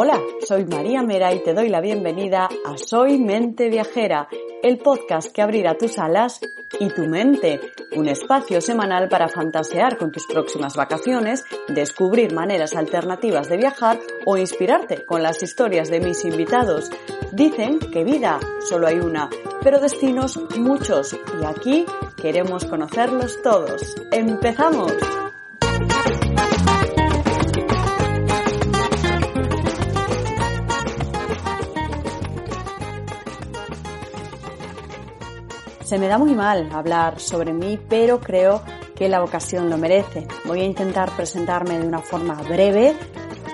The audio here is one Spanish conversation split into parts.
Hola, soy María Mera y te doy la bienvenida a Soy Mente Viajera, el podcast que abrirá tus alas y tu mente, un espacio semanal para fantasear con tus próximas vacaciones, descubrir maneras alternativas de viajar o inspirarte con las historias de mis invitados. Dicen que vida solo hay una, pero destinos muchos y aquí queremos conocerlos todos. ¡Empezamos! Se me da muy mal hablar sobre mí, pero creo que la ocasión lo merece. Voy a intentar presentarme de una forma breve,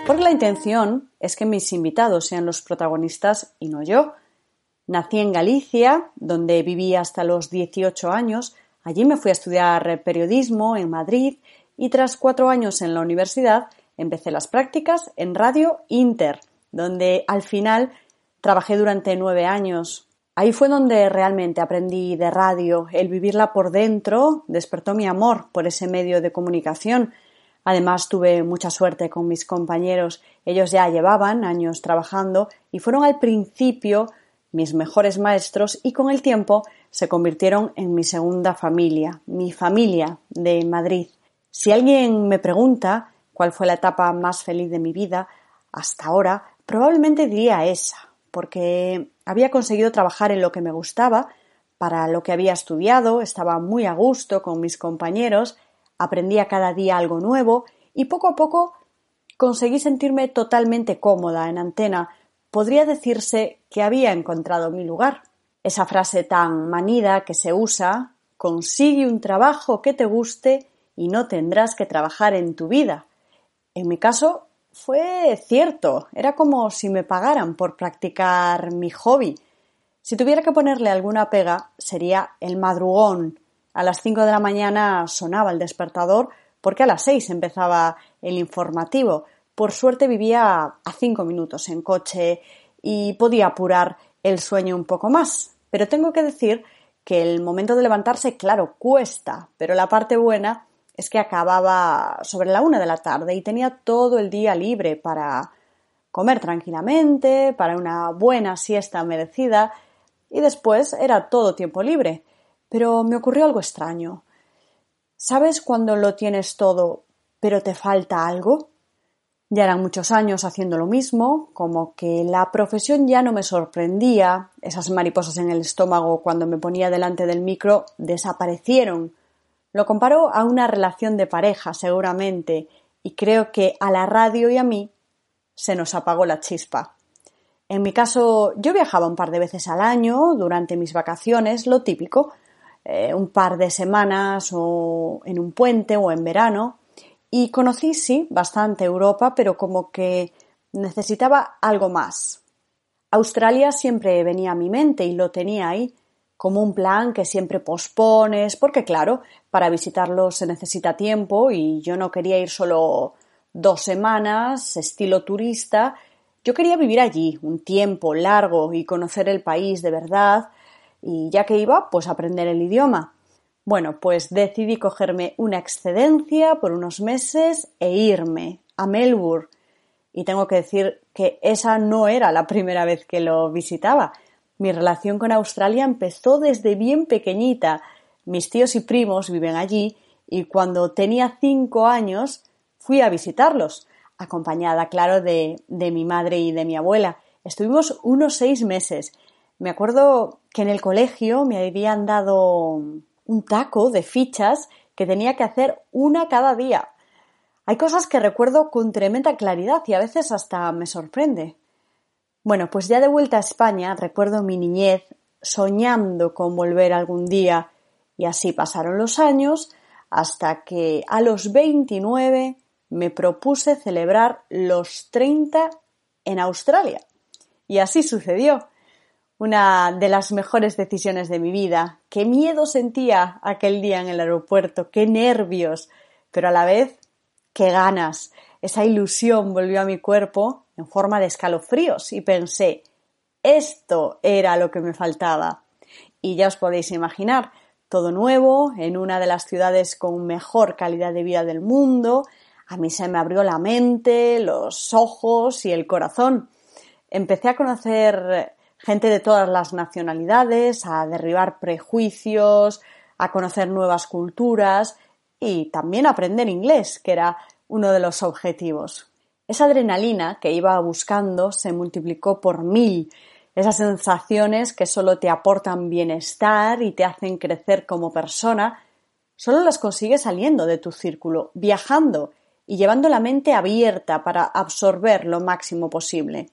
porque la intención es que mis invitados sean los protagonistas y no yo. Nací en Galicia, donde viví hasta los 18 años. Allí me fui a estudiar periodismo en Madrid y tras cuatro años en la universidad empecé las prácticas en Radio Inter, donde al final trabajé durante nueve años Ahí fue donde realmente aprendí de radio. El vivirla por dentro despertó mi amor por ese medio de comunicación. Además tuve mucha suerte con mis compañeros. Ellos ya llevaban años trabajando y fueron al principio mis mejores maestros y con el tiempo se convirtieron en mi segunda familia, mi familia de Madrid. Si alguien me pregunta cuál fue la etapa más feliz de mi vida hasta ahora, probablemente diría esa, porque había conseguido trabajar en lo que me gustaba, para lo que había estudiado, estaba muy a gusto con mis compañeros, aprendía cada día algo nuevo y poco a poco conseguí sentirme totalmente cómoda en antena. Podría decirse que había encontrado mi lugar. Esa frase tan manida que se usa consigue un trabajo que te guste y no tendrás que trabajar en tu vida. En mi caso fue cierto, era como si me pagaran por practicar mi hobby. Si tuviera que ponerle alguna pega, sería el madrugón. A las cinco de la mañana sonaba el despertador porque a las seis empezaba el informativo. Por suerte vivía a cinco minutos en coche y podía apurar el sueño un poco más. Pero tengo que decir que el momento de levantarse, claro, cuesta, pero la parte buena es que acababa sobre la una de la tarde y tenía todo el día libre para comer tranquilamente, para una buena siesta merecida y después era todo tiempo libre. Pero me ocurrió algo extraño. ¿Sabes cuando lo tienes todo pero te falta algo? Ya eran muchos años haciendo lo mismo, como que la profesión ya no me sorprendía, esas mariposas en el estómago cuando me ponía delante del micro desaparecieron lo comparo a una relación de pareja, seguramente, y creo que a la radio y a mí se nos apagó la chispa. En mi caso, yo viajaba un par de veces al año durante mis vacaciones, lo típico, eh, un par de semanas o en un puente o en verano, y conocí, sí, bastante Europa, pero como que necesitaba algo más. Australia siempre venía a mi mente y lo tenía ahí, como un plan que siempre pospones, porque claro, para visitarlo se necesita tiempo y yo no quería ir solo dos semanas, estilo turista, yo quería vivir allí un tiempo largo y conocer el país de verdad y ya que iba, pues aprender el idioma. Bueno, pues decidí cogerme una excedencia por unos meses e irme a Melbourne. Y tengo que decir que esa no era la primera vez que lo visitaba. Mi relación con Australia empezó desde bien pequeñita. Mis tíos y primos viven allí y cuando tenía cinco años fui a visitarlos, acompañada, claro, de, de mi madre y de mi abuela. Estuvimos unos seis meses. Me acuerdo que en el colegio me habían dado un taco de fichas que tenía que hacer una cada día. Hay cosas que recuerdo con tremenda claridad y a veces hasta me sorprende. Bueno, pues ya de vuelta a España recuerdo mi niñez soñando con volver algún día y así pasaron los años hasta que a los 29 me propuse celebrar los 30 en Australia. Y así sucedió. Una de las mejores decisiones de mi vida. Qué miedo sentía aquel día en el aeropuerto, qué nervios, pero a la vez qué ganas. Esa ilusión volvió a mi cuerpo en forma de escalofríos y pensé, esto era lo que me faltaba. Y ya os podéis imaginar, todo nuevo, en una de las ciudades con mejor calidad de vida del mundo, a mí se me abrió la mente, los ojos y el corazón. Empecé a conocer gente de todas las nacionalidades, a derribar prejuicios, a conocer nuevas culturas y también aprender inglés, que era uno de los objetivos. Esa adrenalina que iba buscando se multiplicó por mil. Esas sensaciones que solo te aportan bienestar y te hacen crecer como persona, solo las consigues saliendo de tu círculo, viajando y llevando la mente abierta para absorber lo máximo posible.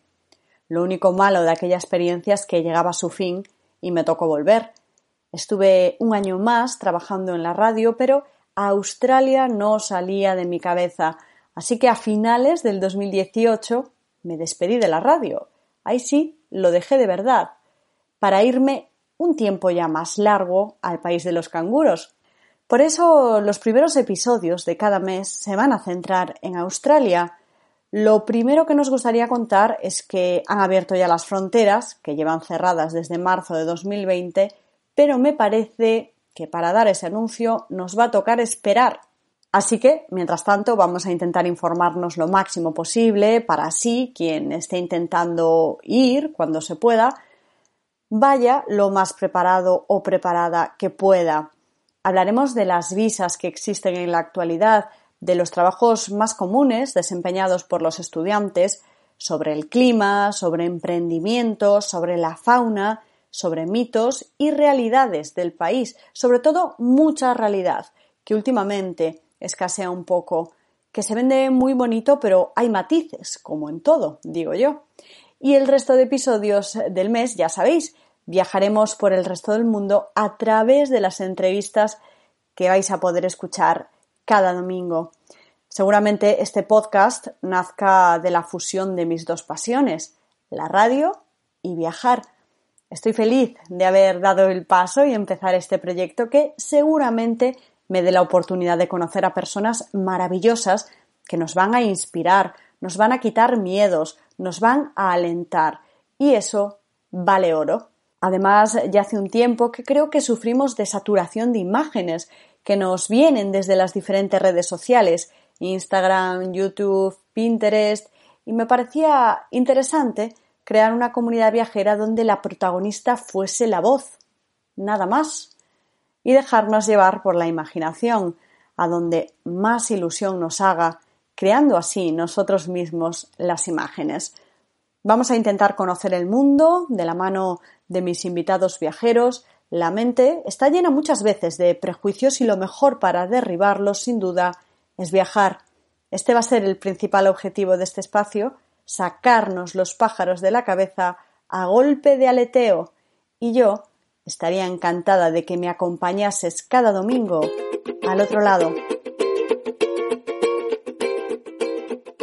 Lo único malo de aquella experiencia es que llegaba a su fin y me tocó volver. Estuve un año más trabajando en la radio, pero Australia no salía de mi cabeza, así que a finales del 2018 me despedí de la radio. Ahí sí, lo dejé de verdad, para irme un tiempo ya más largo al país de los canguros. Por eso los primeros episodios de cada mes se van a centrar en Australia. Lo primero que nos gustaría contar es que han abierto ya las fronteras, que llevan cerradas desde marzo de 2020, pero me parece que para dar ese anuncio nos va a tocar esperar. Así que, mientras tanto, vamos a intentar informarnos lo máximo posible para así quien esté intentando ir cuando se pueda, vaya lo más preparado o preparada que pueda. Hablaremos de las visas que existen en la actualidad, de los trabajos más comunes desempeñados por los estudiantes, sobre el clima, sobre emprendimiento, sobre la fauna, sobre mitos y realidades del país, sobre todo mucha realidad, que últimamente escasea un poco, que se vende muy bonito, pero hay matices, como en todo, digo yo. Y el resto de episodios del mes, ya sabéis, viajaremos por el resto del mundo a través de las entrevistas que vais a poder escuchar cada domingo. Seguramente este podcast nazca de la fusión de mis dos pasiones, la radio y viajar. Estoy feliz de haber dado el paso y empezar este proyecto que seguramente me dé la oportunidad de conocer a personas maravillosas que nos van a inspirar, nos van a quitar miedos, nos van a alentar. Y eso vale oro. Además, ya hace un tiempo que creo que sufrimos de saturación de imágenes que nos vienen desde las diferentes redes sociales, Instagram, YouTube, Pinterest, y me parecía interesante crear una comunidad viajera donde la protagonista fuese la voz, nada más, y dejarnos llevar por la imaginación, a donde más ilusión nos haga, creando así nosotros mismos las imágenes. Vamos a intentar conocer el mundo de la mano de mis invitados viajeros. La mente está llena muchas veces de prejuicios y lo mejor para derribarlos, sin duda, es viajar. Este va a ser el principal objetivo de este espacio, sacarnos los pájaros de la cabeza a golpe de aleteo, y yo estaría encantada de que me acompañases cada domingo al otro lado.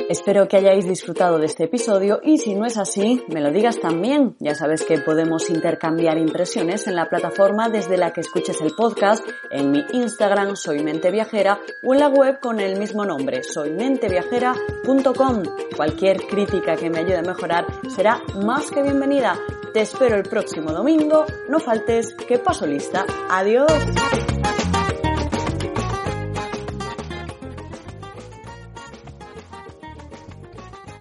Espero que hayáis disfrutado de este episodio y si no es así, me lo digas también. Ya sabes que podemos intercambiar impresiones en la plataforma desde la que escuches el podcast, en mi Instagram soy Mente Viajera o en la web con el mismo nombre, soymenteviajera.com. Cualquier crítica que me ayude a mejorar será más que bienvenida. Te espero el próximo domingo. No faltes, que paso lista. Adiós.